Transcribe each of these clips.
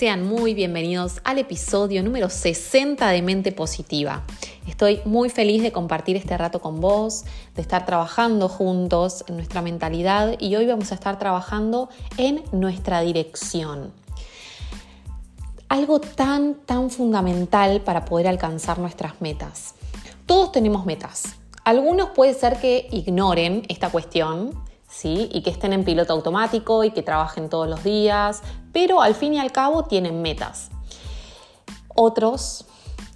Sean muy bienvenidos al episodio número 60 de Mente Positiva. Estoy muy feliz de compartir este rato con vos, de estar trabajando juntos en nuestra mentalidad y hoy vamos a estar trabajando en nuestra dirección. Algo tan, tan fundamental para poder alcanzar nuestras metas. Todos tenemos metas. Algunos puede ser que ignoren esta cuestión, ¿sí? y que estén en piloto automático y que trabajen todos los días, pero al fin y al cabo tienen metas. Otros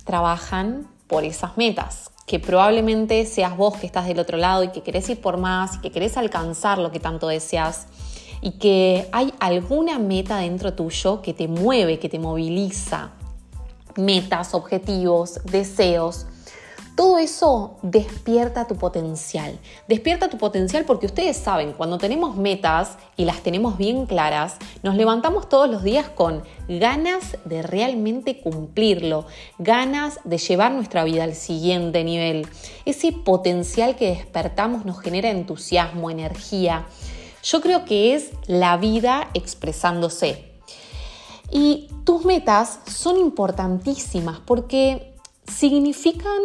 trabajan por esas metas, que probablemente seas vos que estás del otro lado y que querés ir por más y que querés alcanzar lo que tanto deseas y que hay alguna meta dentro tuyo que te mueve, que te moviliza. Metas, objetivos, deseos todo eso despierta tu potencial. Despierta tu potencial porque ustedes saben, cuando tenemos metas y las tenemos bien claras, nos levantamos todos los días con ganas de realmente cumplirlo, ganas de llevar nuestra vida al siguiente nivel. Ese potencial que despertamos nos genera entusiasmo, energía. Yo creo que es la vida expresándose. Y tus metas son importantísimas porque significan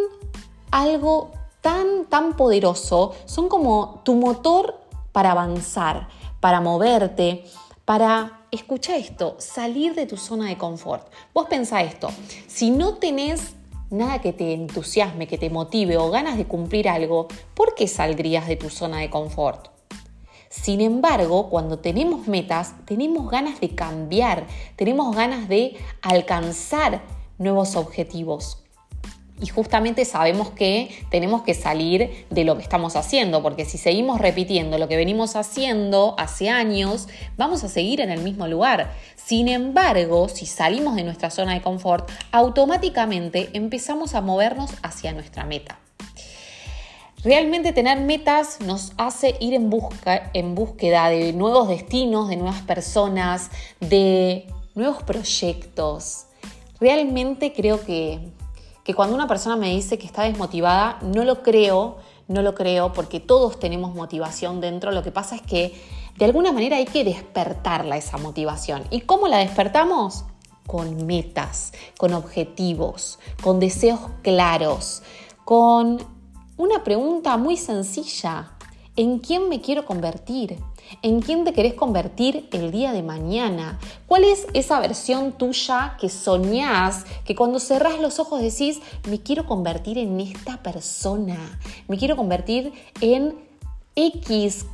algo tan, tan poderoso, son como tu motor para avanzar, para moverte, para, escucha esto, salir de tu zona de confort. Vos pensá esto, si no tenés nada que te entusiasme, que te motive o ganas de cumplir algo, ¿por qué saldrías de tu zona de confort? Sin embargo, cuando tenemos metas, tenemos ganas de cambiar, tenemos ganas de alcanzar nuevos objetivos. Y justamente sabemos que tenemos que salir de lo que estamos haciendo, porque si seguimos repitiendo lo que venimos haciendo hace años, vamos a seguir en el mismo lugar. Sin embargo, si salimos de nuestra zona de confort, automáticamente empezamos a movernos hacia nuestra meta. Realmente tener metas nos hace ir en, busca, en búsqueda de nuevos destinos, de nuevas personas, de nuevos proyectos. Realmente creo que que cuando una persona me dice que está desmotivada, no lo creo, no lo creo, porque todos tenemos motivación dentro. Lo que pasa es que de alguna manera hay que despertarla esa motivación. ¿Y cómo la despertamos? Con metas, con objetivos, con deseos claros, con una pregunta muy sencilla. ¿En quién me quiero convertir? ¿En quién te querés convertir el día de mañana? ¿Cuál es esa versión tuya que soñás, que cuando cerrás los ojos decís, me quiero convertir en esta persona, me quiero convertir en X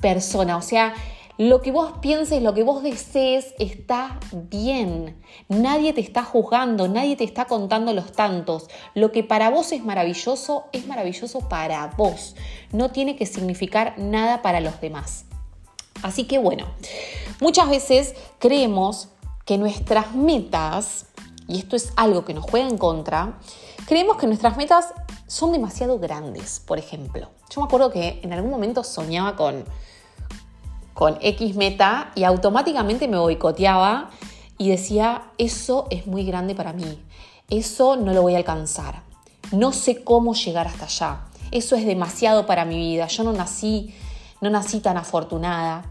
persona? O sea, lo que vos pienses, lo que vos desees está bien. Nadie te está juzgando, nadie te está contando los tantos. Lo que para vos es maravilloso, es maravilloso para vos. No tiene que significar nada para los demás. Así que bueno, muchas veces creemos que nuestras metas, y esto es algo que nos juega en contra, creemos que nuestras metas son demasiado grandes, por ejemplo. Yo me acuerdo que en algún momento soñaba con, con X meta y automáticamente me boicoteaba y decía, eso es muy grande para mí, eso no lo voy a alcanzar, no sé cómo llegar hasta allá, eso es demasiado para mi vida, yo no nací no nací tan afortunada,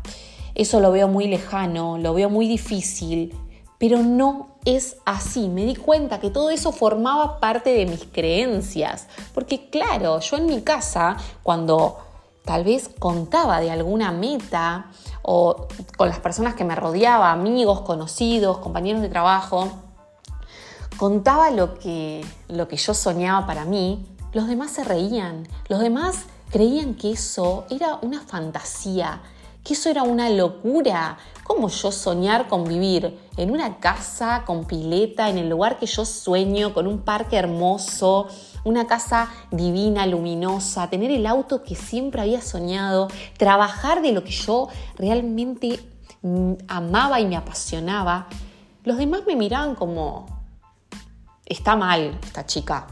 eso lo veo muy lejano, lo veo muy difícil, pero no es así. Me di cuenta que todo eso formaba parte de mis creencias, porque claro, yo en mi casa, cuando tal vez contaba de alguna meta o con las personas que me rodeaba, amigos, conocidos, compañeros de trabajo, contaba lo que, lo que yo soñaba para mí, los demás se reían, los demás creían que eso era una fantasía, que eso era una locura. ¿Cómo yo soñar con vivir en una casa con pileta, en el lugar que yo sueño, con un parque hermoso, una casa divina, luminosa, tener el auto que siempre había soñado, trabajar de lo que yo realmente mm, amaba y me apasionaba, los demás me miraban como, está mal esta chica.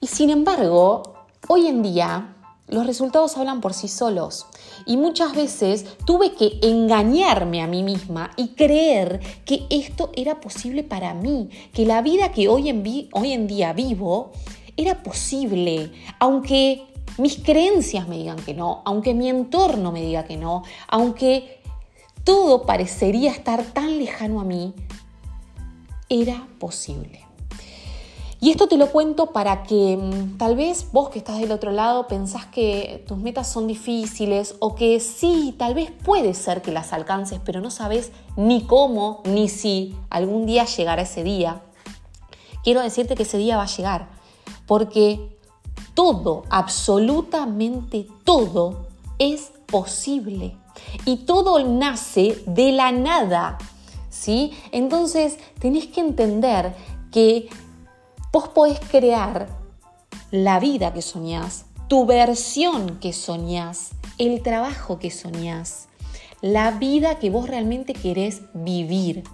Y sin embargo, hoy en día los resultados hablan por sí solos. Y muchas veces tuve que engañarme a mí misma y creer que esto era posible para mí, que la vida que hoy en, hoy en día vivo era posible, aunque mis creencias me digan que no, aunque mi entorno me diga que no, aunque todo parecería estar tan lejano a mí, era posible. Y esto te lo cuento para que mm, tal vez vos que estás del otro lado pensás que tus metas son difíciles o que sí, tal vez puede ser que las alcances, pero no sabes ni cómo ni si algún día llegará ese día. Quiero decirte que ese día va a llegar, porque todo, absolutamente todo es posible y todo nace de la nada. ¿Sí? Entonces tenés que entender que Vos podés crear la vida que soñás, tu versión que soñás, el trabajo que soñás, la vida que vos realmente querés vivir.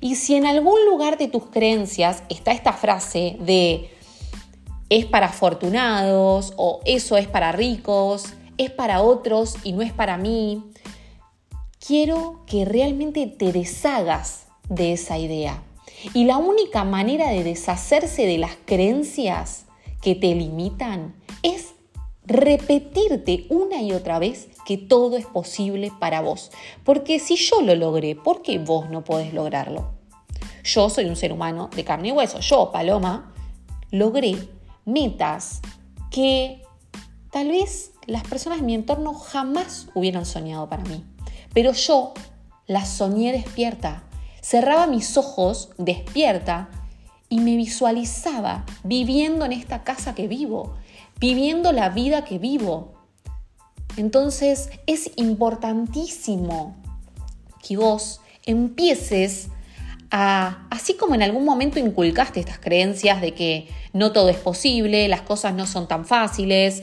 Y si en algún lugar de tus creencias está esta frase de es para afortunados o eso es para ricos, es para otros y no es para mí, quiero que realmente te deshagas de esa idea. Y la única manera de deshacerse de las creencias que te limitan es repetirte una y otra vez que todo es posible para vos. Porque si yo lo logré, ¿por qué vos no podés lograrlo? Yo soy un ser humano de carne y hueso. Yo, Paloma, logré metas que tal vez las personas de mi entorno jamás hubieran soñado para mí. Pero yo las soñé despierta Cerraba mis ojos despierta y me visualizaba viviendo en esta casa que vivo, viviendo la vida que vivo. Entonces es importantísimo que vos empieces así como en algún momento inculcaste estas creencias de que no todo es posible, las cosas no son tan fáciles,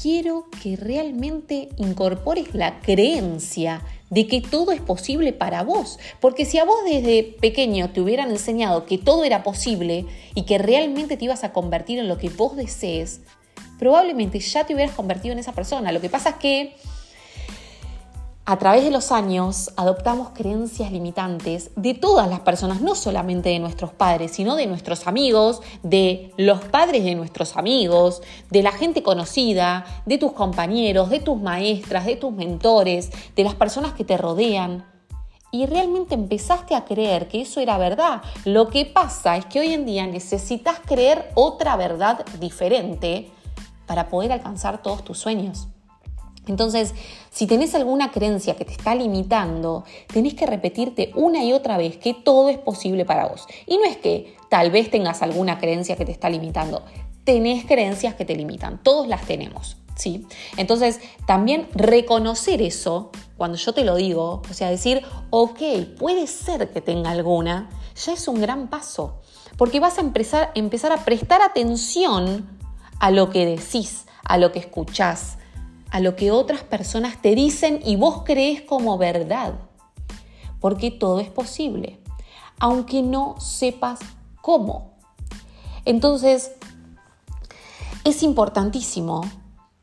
quiero que realmente incorpores la creencia de que todo es posible para vos. Porque si a vos desde pequeño te hubieran enseñado que todo era posible y que realmente te ibas a convertir en lo que vos desees, probablemente ya te hubieras convertido en esa persona. Lo que pasa es que a través de los años adoptamos creencias limitantes de todas las personas, no solamente de nuestros padres, sino de nuestros amigos, de los padres de nuestros amigos, de la gente conocida, de tus compañeros, de tus maestras, de tus mentores, de las personas que te rodean. Y realmente empezaste a creer que eso era verdad. Lo que pasa es que hoy en día necesitas creer otra verdad diferente para poder alcanzar todos tus sueños. Entonces, si tenés alguna creencia que te está limitando, tenés que repetirte una y otra vez que todo es posible para vos. Y no es que tal vez tengas alguna creencia que te está limitando, tenés creencias que te limitan, todos las tenemos. ¿Sí? Entonces, también reconocer eso, cuando yo te lo digo, o sea, decir, ok, puede ser que tenga alguna, ya es un gran paso, porque vas a empezar, empezar a prestar atención a lo que decís, a lo que escuchás, a lo que otras personas te dicen y vos crees como verdad. Porque todo es posible, aunque no sepas cómo. Entonces, es importantísimo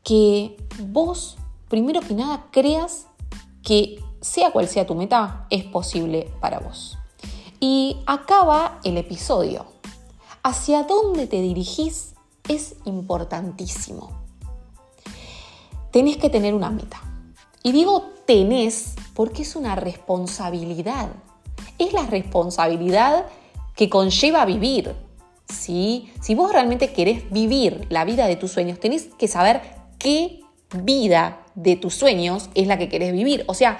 que vos, primero que nada, creas que sea cual sea tu meta, es posible para vos. Y acaba el episodio. Hacia dónde te dirigís es importantísimo tenés que tener una meta. Y digo tenés porque es una responsabilidad. Es la responsabilidad que conlleva vivir. ¿sí? Si vos realmente querés vivir la vida de tus sueños, tenés que saber qué vida de tus sueños es la que querés vivir. O sea,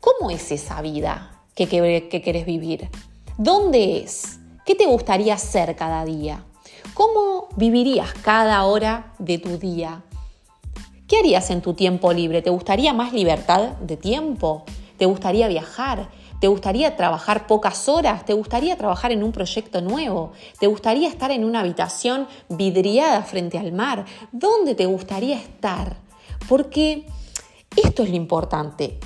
¿cómo es esa vida que, que querés vivir? ¿Dónde es? ¿Qué te gustaría hacer cada día? ¿Cómo vivirías cada hora de tu día? ¿Qué harías en tu tiempo libre? ¿Te gustaría más libertad de tiempo? ¿Te gustaría viajar? ¿Te gustaría trabajar pocas horas? ¿Te gustaría trabajar en un proyecto nuevo? ¿Te gustaría estar en una habitación vidriada frente al mar? ¿Dónde te gustaría estar? Porque esto es lo importante.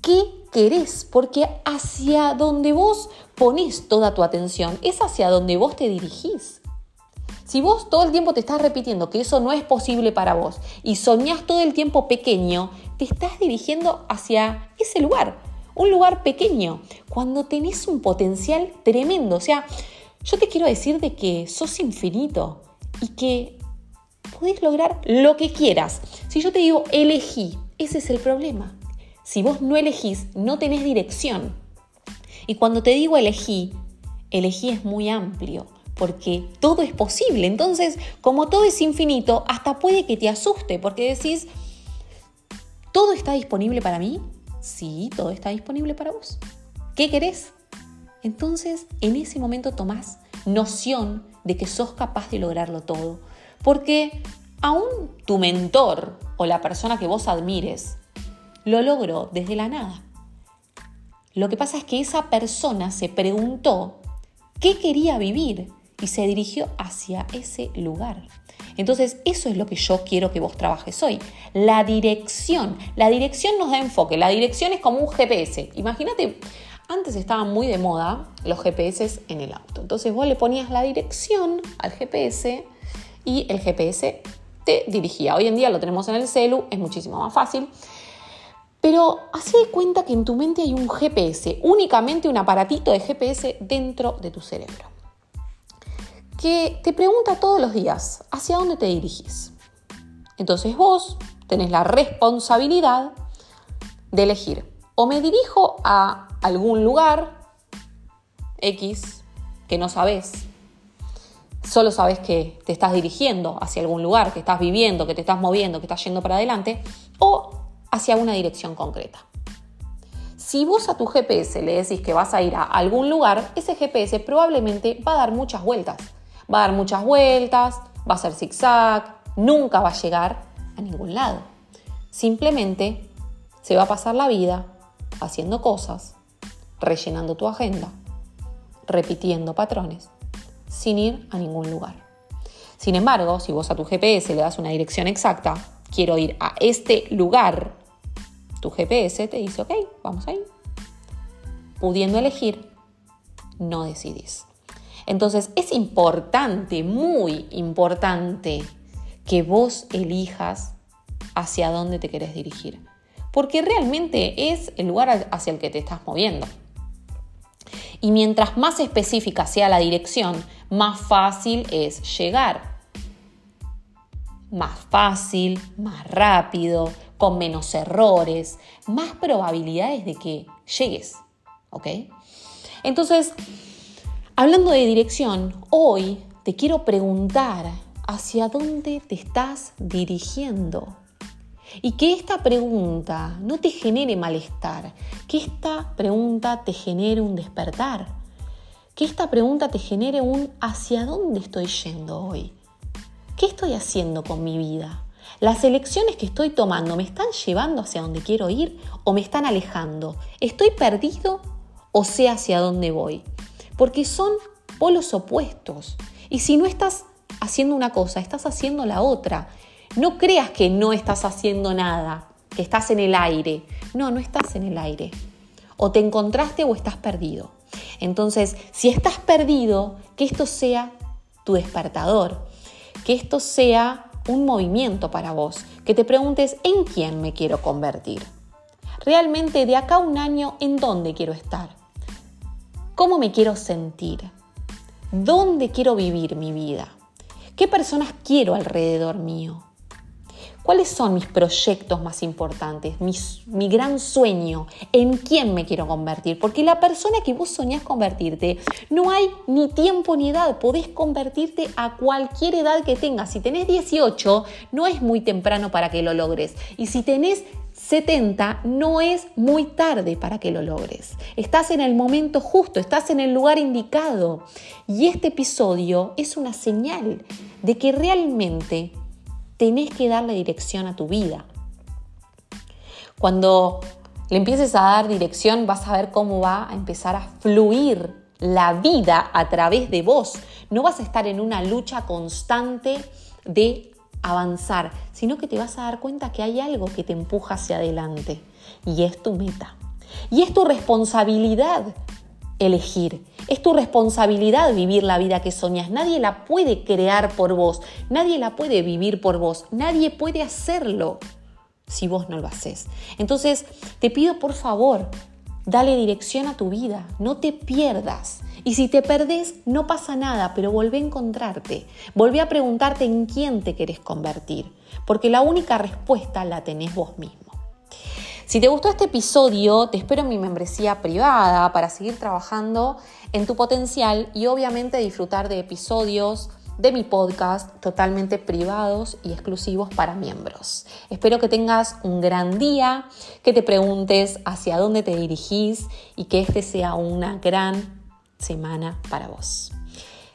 ¿Qué querés, porque hacia donde vos pones toda tu atención es hacia donde vos te dirigís. Si vos todo el tiempo te estás repitiendo que eso no es posible para vos y soñás todo el tiempo pequeño, te estás dirigiendo hacia ese lugar, un lugar pequeño, cuando tenés un potencial tremendo. O sea, yo te quiero decir de que sos infinito y que podés lograr lo que quieras. Si yo te digo elegí, ese es el problema. Si vos no elegís, no tenés dirección. Y cuando te digo elegí, elegí es muy amplio porque todo es posible. Entonces, como todo es infinito, hasta puede que te asuste, porque decís, ¿todo está disponible para mí? Sí, todo está disponible para vos. ¿Qué querés? Entonces, en ese momento tomás noción de que sos capaz de lograrlo todo. Porque aún tu mentor o la persona que vos admires lo logró desde la nada. Lo que pasa es que esa persona se preguntó qué quería vivir y se dirigió hacia ese lugar. Entonces, eso es lo que yo quiero que vos trabajes hoy. La dirección. La dirección nos da enfoque. La dirección es como un GPS. Imagínate, antes estaban muy de moda los GPS en el auto. Entonces vos le ponías la dirección al GPS y el GPS te dirigía. Hoy en día lo tenemos en el celu, es muchísimo más fácil. Pero haz de cuenta que en tu mente hay un GPS, únicamente un aparatito de GPS dentro de tu cerebro que te pregunta todos los días, ¿hacia dónde te dirigís? Entonces vos tenés la responsabilidad de elegir, o me dirijo a algún lugar X que no sabes, solo sabes que te estás dirigiendo hacia algún lugar, que estás viviendo, que te estás moviendo, que estás yendo para adelante, o hacia una dirección concreta. Si vos a tu GPS le decís que vas a ir a algún lugar, ese GPS probablemente va a dar muchas vueltas Va a dar muchas vueltas, va a ser zigzag, nunca va a llegar a ningún lado. Simplemente se va a pasar la vida haciendo cosas, rellenando tu agenda, repitiendo patrones, sin ir a ningún lugar. Sin embargo, si vos a tu GPS le das una dirección exacta, quiero ir a este lugar, tu GPS te dice, ok, vamos ahí. Pudiendo elegir, no decidís. Entonces es importante, muy importante, que vos elijas hacia dónde te querés dirigir. Porque realmente es el lugar hacia el que te estás moviendo. Y mientras más específica sea la dirección, más fácil es llegar. Más fácil, más rápido, con menos errores, más probabilidades de que llegues. ¿Ok? Entonces, Hablando de dirección, hoy te quiero preguntar hacia dónde te estás dirigiendo. Y que esta pregunta no te genere malestar, que esta pregunta te genere un despertar, que esta pregunta te genere un hacia dónde estoy yendo hoy. ¿Qué estoy haciendo con mi vida? ¿Las elecciones que estoy tomando me están llevando hacia donde quiero ir o me están alejando? ¿Estoy perdido o sé hacia dónde voy? Porque son polos opuestos. Y si no estás haciendo una cosa, estás haciendo la otra. No creas que no estás haciendo nada, que estás en el aire. No, no estás en el aire. O te encontraste o estás perdido. Entonces, si estás perdido, que esto sea tu despertador, que esto sea un movimiento para vos, que te preguntes en quién me quiero convertir. Realmente de acá a un año, ¿en dónde quiero estar? ¿Cómo me quiero sentir? ¿Dónde quiero vivir mi vida? ¿Qué personas quiero alrededor mío? ¿Cuáles son mis proyectos más importantes? mi gran sueño. ¿En quién me quiero convertir? Porque la persona que vos soñás convertirte, no hay ni tiempo ni edad. Podés convertirte a cualquier edad que tengas. Si tenés 18, no es muy temprano para que lo logres. Y si tenés 70 no es muy tarde para que lo logres. Estás en el momento justo, estás en el lugar indicado. Y este episodio es una señal de que realmente tenés que darle dirección a tu vida. Cuando le empieces a dar dirección vas a ver cómo va a empezar a fluir la vida a través de vos. No vas a estar en una lucha constante de avanzar, sino que te vas a dar cuenta que hay algo que te empuja hacia adelante y es tu meta. Y es tu responsabilidad elegir. Es tu responsabilidad vivir la vida que soñas. Nadie la puede crear por vos. Nadie la puede vivir por vos. Nadie puede hacerlo si vos no lo haces. Entonces, te pido por favor, dale dirección a tu vida. No te pierdas. Y si te perdés, no pasa nada, pero volvé a encontrarte. Volvé a preguntarte en quién te querés convertir. Porque la única respuesta la tenés vos mismo. Si te gustó este episodio, te espero en mi membresía privada para seguir trabajando en tu potencial y obviamente disfrutar de episodios de mi podcast totalmente privados y exclusivos para miembros. Espero que tengas un gran día, que te preguntes hacia dónde te dirigís y que este sea una gran semana para vos.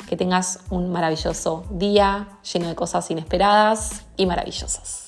Que tengas un maravilloso día lleno de cosas inesperadas y maravillosas.